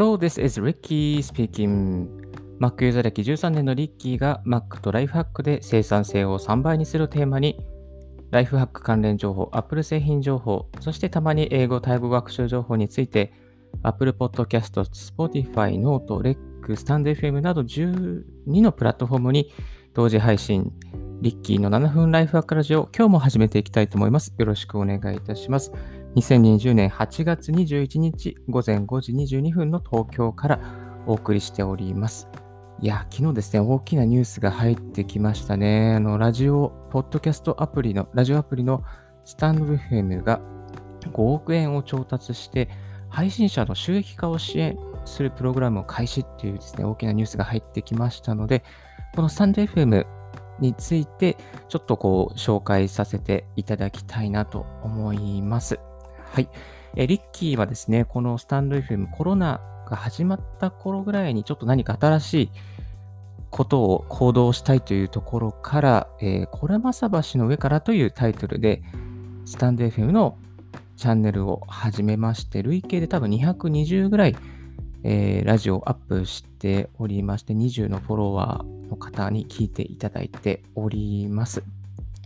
Hello, this is Ricky speaking. Mac ユーザー歴13年のリッキーが Mac とライフハックで生産性を3倍にするテーマに、ライフハック関連情報、Apple 製品情報、そしてたまに英語・タイ語学習情報について、Apple Podcast、Spotify、Note、REC、StandFM など12のプラットフォームに同時配信、リッキーの7分ライフハックラジオ、今日も始めていきたいと思います。よろしくお願いいたします。2020年8月21日午前5時22分の東京からお送りしております。いや、昨日ですね、大きなニュースが入ってきましたね。あの、ラジオ、ポッドキャストアプリの、ラジオアプリのスタンド FM が5億円を調達して、配信者の収益化を支援するプログラムを開始っていうですね、大きなニュースが入ってきましたので、このスタンド FM について、ちょっとこう、紹介させていただきたいなと思います。はい。えリッキーはですね、このスタンド FM コロナが始まった頃ぐらいにちょっと何か新しいことを行動したいというところから、えー、これまさ橋の上からというタイトルで、スタンド FM のチャンネルを始めまして、累計で多分220ぐらい、えー、ラジオをアップしておりまして、20のフォロワーの方に聞いていただいております。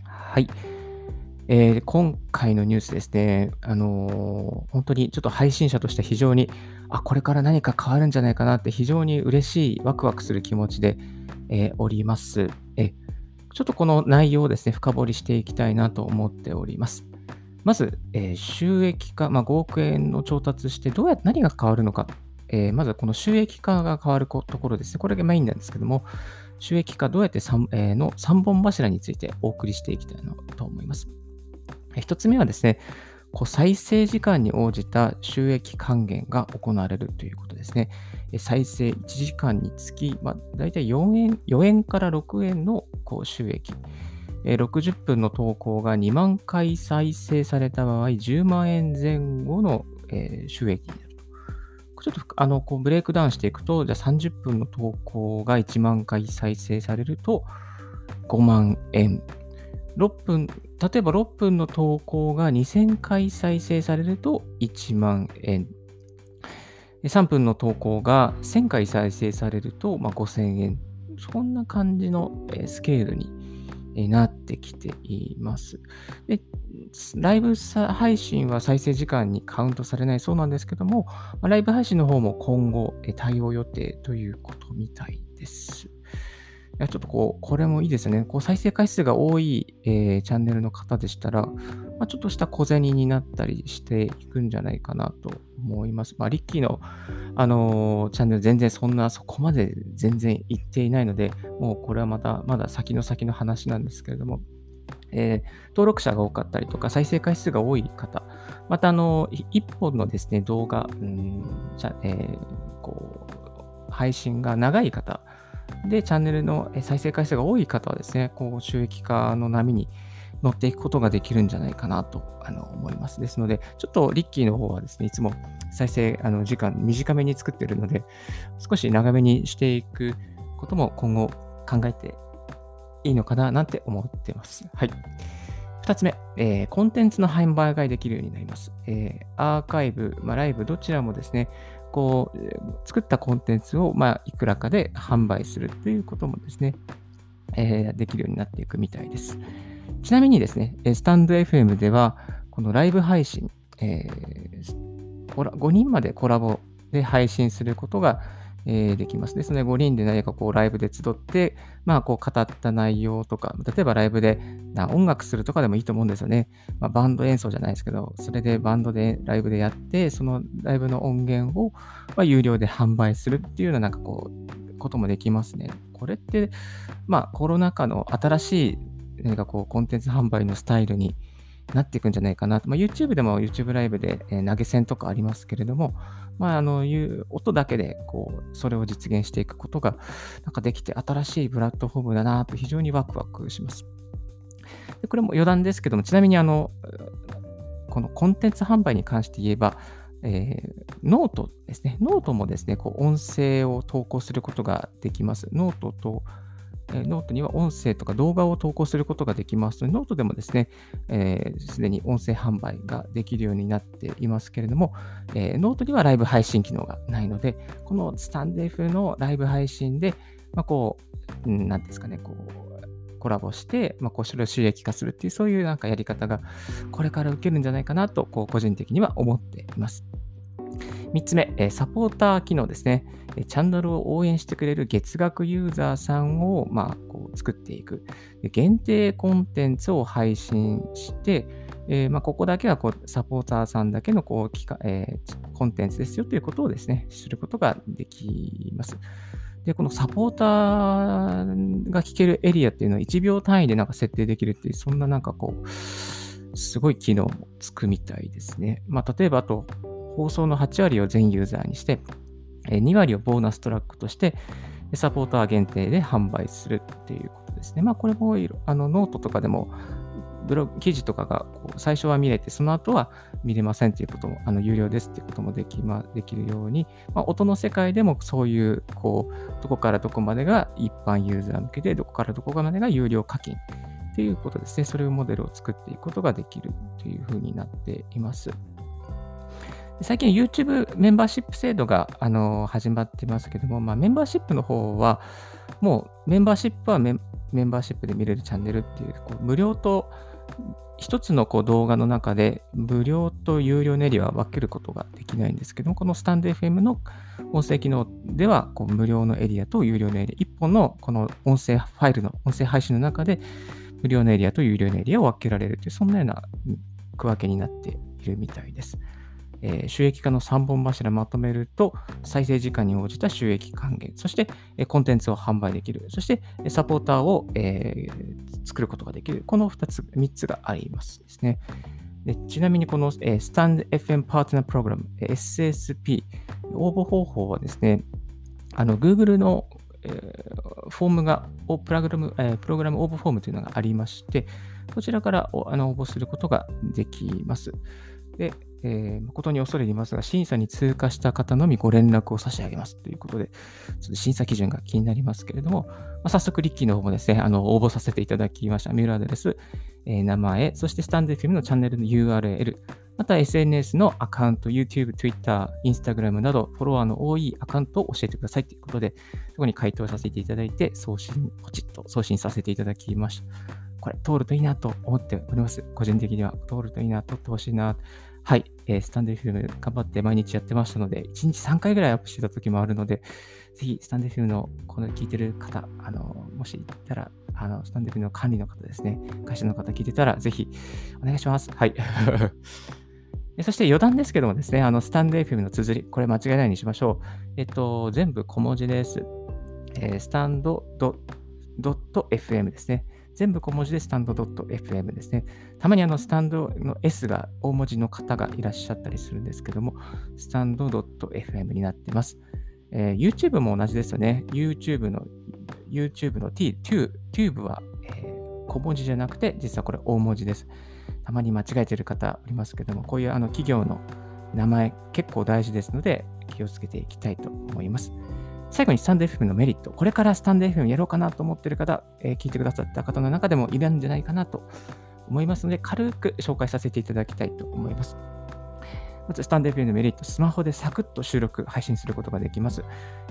はい。えー、今回のニュースですね、あのー、本当にちょっと配信者として非常に、あ、これから何か変わるんじゃないかなって非常に嬉しい、ワクワクする気持ちで、えー、おります。えちょっとこの内容をですね、深掘りしていきたいなと思っております。まず、え、収益化、まあ、5億円の調達して、どうやって何が変わるのか、え、まずこの収益化が変わるところですね。これがメインなんですけども、収益化どうやって 3,、え、の3本柱についてお送りしていきたいなと思います。1つ目はですね、こう再生時間に応じた収益還元が行われるということですね。再生1時間につき、まあ、大体4円 ,4 円から6円のこう収益。60分の投稿が2万回再生された場合、10万円前後の収益になると。ちょっとあのこうブレイクダウンしていくと、じゃあ30分の投稿が1万回再生されると5万円。6分例えば6分の投稿が2000回再生されると1万円。3分の投稿が1000回再生されると、ま5000円。そんな感じのスケールになってきています。でライブ配信は再生時間にカウントされないそうなんですけども、ライブ配信の方も今後対応予定ということみたいです。いやちょっとこう、これもいいですね。こう再生回数が多い、えー、チャンネルの方でしたら、まあ、ちょっとした小銭になったりしていくんじゃないかなと思います。まあ、リッキーの、あのー、チャンネル全然そんな、そこまで全然いっていないので、もうこれはまた、まだ先の先の話なんですけれども、えー、登録者が多かったりとか、再生回数が多い方、また、あの、一本のですね、動画、うんじゃえー、こう配信が長い方、で、チャンネルの再生回数が多い方はですね、こう収益化の波に乗っていくことができるんじゃないかなとあの思います。ですので、ちょっとリッキーの方はですね、いつも再生あの時間短めに作ってるので、少し長めにしていくことも今後考えていいのかななんて思ってます。はい。2つ目、えー、コンテンツの販売ができるようになります。えー、アーカイブ、まあ、ライブ、どちらもですね、こう、作ったコンテンツを、まあ、いくらかで販売するということもですね、えー、できるようになっていくみたいです。ちなみにですね、スタンド FM では、このライブ配信、えー、5人までコラボで配信することがえー、できます。ですので、5人で何かこうライブで集って、まあこう語った内容とか、例えばライブでな音楽するとかでもいいと思うんですよね。まあ、バンド演奏じゃないですけど、それでバンドでライブでやって、そのライブの音源を、まあ、有料で販売するっていうようななんかこう、こともできますね。これって、まあコロナ禍の新しい何かこうコンテンツ販売のスタイルになっていくんじゃないかなと。まあ、YouTube でも YouTube ライブで、え投げ銭とかありますけれども、まあ、あの、いう音だけで、こう、それを実現していくことが、なんかできて、新しいプラットフォームだなと、非常にワクワクします。でこれも余談ですけども、ちなみに、あの、このコンテンツ販売に関して言えば、えー、ノートですね。ノートもですね、こう音声を投稿することができます。ノートとえノートには音声とか動画を投稿することができます、ノートでもですね、す、えー、で、に音声販売ができるようになっていますけれども、えー、ノートにはライブ配信機能がないので、この stand.fm のライブ配信で、まあ、こう、なんですかね、こう、コラボして、まあ、こう、それを収益化するっていう、そういうなんかやり方が、これから受けるんじゃないかなと、こう、個人的には思っています。3つ目、サポーター機能ですね。チャンネルを応援してくれる月額ユーザーさんを、まあ、こう作っていく。限定コンテンツを配信して、えー、まあ、ここだけはこうサポーターさんだけのこう機か、えー、コンテンツですよということをですね、することができます。で、このサポーターが聞けるエリアっていうのは1秒単位でなんか設定できるっていう、そんななんかこう、すごい機能もつくみたいですね。まあ、例えばあと、放送の8割を全ユーザーにして、2割をボーナストラックとして、サポーター限定で販売するっていうことですね。まあ、これもあのノートとかでも、ブログ記事とかがこう最初は見れて、その後は見れませんっていうことも、あの有料ですっていうこともでき,、まできるように、まあ、音の世界でもそういう、こう、どこからどこまでが一般ユーザー向けで、どこからどこまでが有料課金っていうことですね。それをモデルを作っていくことができるというふうになっています。最近 YouTube メンバーシップ制度が、あの始まってますけども、まあ、メンバーシップの方は、もうメンバーシップはメンバーシップで見れるチャンネルっていう、こう無料と一つのこう動画の中で無料と有料のエリアは分けることができないんですけども、このスタンド FM の音声機能ではこう無料のエリアと有料のエリア、一本のこの音声ファイルの音声配信の中で無料のエリアと有料のエリアを分けられるという、そんなような区分けになっているみたいです。え、収益化の3本柱まとめると、再生時間に応じた収益還元、そして、えコンテンツを販売できる、そしてサポーターを、え、作ることができる、この2つ、3つがありますですね。でちなみにこの、えー、スタンド FM パートナープログラム、SSP、応募方法はですね、あの Google の、え、フォームが、プログラム、え、プログラム応募フォームというのがありまして、こちらからあの応募することができます。で、えー、誠に恐れ入りますが、審査に通過した方のみご連絡を差し上げますということで、ちょっと審査基準が気になりますけれども、まあ、早速、リッキーの方もですね、あの応募させていただきました。メールアドレス、えー、名前、そしてスタンド FM のチャンネルの URL、また SNS のアカウント、YouTube、Twitter、Instagram などフォロワーの多いアカウントを教えてくださいということで、そこに回答させていただいて、送信、ポチッと送信させていただきました。これ、通るといいなと思っております。個人的には通るといいな、通ってほしいな。はい、えー、スタンド FM 頑張って毎日やってましたので、1日3回ぐらいアップしてた時もあるので、ぜひスタンド FM のこの聞いてる方、あの、もしいたら、あの、スタンド FM の管理の方ですね、会社の方聞いてたら、ぜひお願いします。はい。そして余談ですけどもですね、あの、スタンド FM の綴り、これ間違いないにしましょう。えっと、全部小文字です。えー、スタンド .fm ですね。全部小文字でスタンド .fm ですね。たまにあのスタンドの S が大文字の方がいらっしゃったりするんですけども、スタンド .fm になってます。えー、YouTube も同じですよね。YouTube の YouTube の T、Tube は、えー、小文字じゃなくて、実はこれ大文字です。たまに間違えてる方おりますけども、こういうあの企業の名前結構大事ですので、気をつけていきたいと思います。最後にスタンド FM のメリット。これからスタンド FM やろうかなと思っている方、えー、聞いてくださった方の中でもいるんじゃないかなと思いますので、軽く紹介させていただきたいと思います。まず、スタンド FM のメリット、スマホでサクッと収録、配信することができます。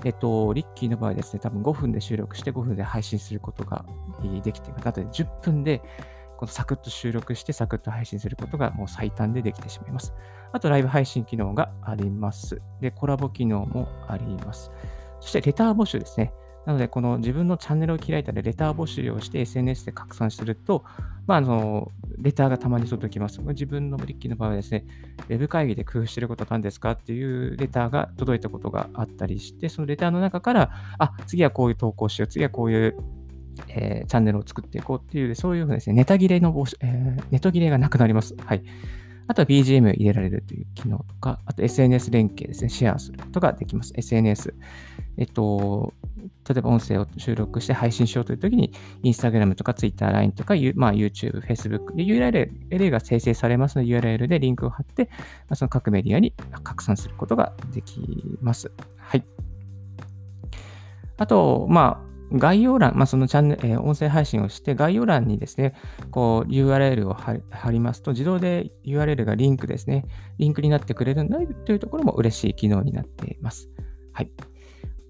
えっと、リッキーの場合ですね、多分5分で収録して5分で配信することができています。あとで10分でこのサクッと収録してサクッと配信することがもう最短でできてしまいます。あと、ライブ配信機能があります。で、コラボ機能もあります。そしてレター募集ですね。なので、この自分のチャンネルを開いたらレター募集をして SNS で拡散すると、まあ、あの、レターがたまに届きます。自分のブリッキーの場合はですね、ウェブ会議で工夫していることは何ですかっていうレターが届いたことがあったりして、そのレターの中から、あ、次はこういう投稿しよう、次はこういうえー、チャンネルを作っていこうっていう、そういうふうですね、ネタ切れの募集、えー、ネト切れがなくなります。はい。あとは BGM 入れられるという機能とか、あと SNS 連携ですね、シェアすることができます。SNS。えっと、例えば音声を収録して配信しようというときに、Instagram とか Twitter、LINE とか、まあ、YouTube、Facebook で URL が生成されますので、URL でリンクを貼って、まあ、その各メディアに拡散することができます。はい。あと、まあ、概要欄、まあ、そのチャンネル、えー、音声配信をして、概要欄にですね、こう URL を貼りますと、自動で URL がリンクですね、リンクになってくれるんだというところも嬉しい機能になっています。はい。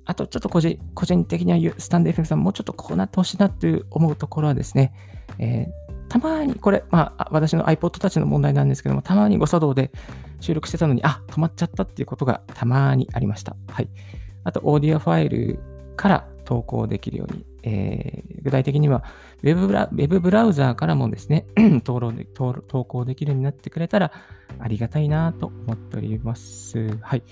あと、ちょっと個人個人的にはスタンデー FM さん、もうちょっとこうなってほしいなという思うところはですね、えーたまに、これ、まあ、私の iPod たちの問題なんですけども、たまに誤作動で収録してたのに、あ、止まっちゃったっていうことがたまにありました。はい。あと、オーディオファイルから投稿できるように、えー、具体的にはウェブブラ、ウェブブラウザーからもですね 投投稿できるようになってくれたらありがたいなと思っております。はい。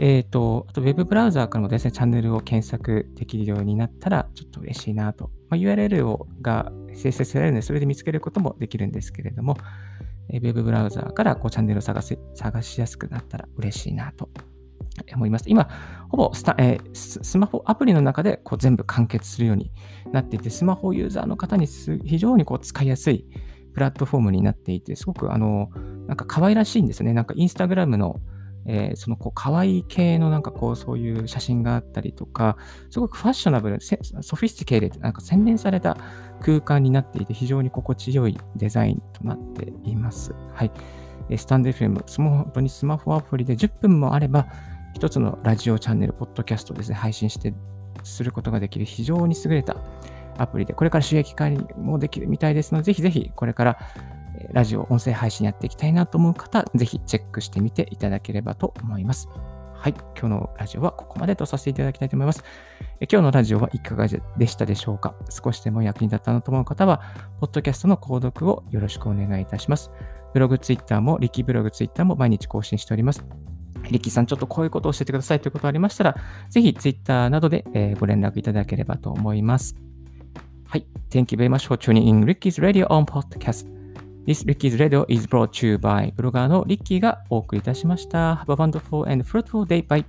えっ、ー、と、あと、ウェブブラウザーからもですね、チャンネルを検索できるようになったら、ちょっと嬉しいなと。まあ、URL をが生成されるので、それで見つけることもできるんですけれども、ウェブブラウザーからこうチャンネルを探せ探しやすくなったら嬉しいなと思います。今、ほぼスタ、えー、スマホアプリの中でこう全部完結するようになっていて、スマホユーザーの方に非常にこう使いやすいプラットフォームになっていて、すごくあの、なんか可愛らしいんですよね。なんかインスタグラムのえー、そのこう可愛い系のなんかこうそういう写真があったりとか、すごくファッショナブル、 sophisticated でなんか洗練された空間になっていて、非常に心地よいデザインとなっています。はい。 stand.fm、スマホにスマホアプリで10分もあれば、一つのラジオチャンネル、ポッドキャストですね、配信してすることができる非常に優れたアプリで、これから収益化もできるみたいですので、ぜひぜひこれからラジオ、音声配信やっていきたいなと思う方、ぜひチェックしてみていただければと思います。はい。今日のラジオはここまでとさせていただきたいと思います。え今日のラジオはいかがでしたでしょうか？少しでも役に立ったなと思う方は、ポッドキャストの購読をよろしくお願いいたします。ブログ、ツイッターも、リキブログ、ツイッターも毎日更新しております。リッキーさん、ちょっとこういうことを教えてくださいということがありましたら、ぜひ Twitter などで、えご連絡いただければと思います。はい。Thank you very much for tuning in Ricky's Radio on Podcast. This Ricky's Radio is brought to you by ブロガーのリッキーがお送りいたしました。Have a wonderful and fruitful day. Bye.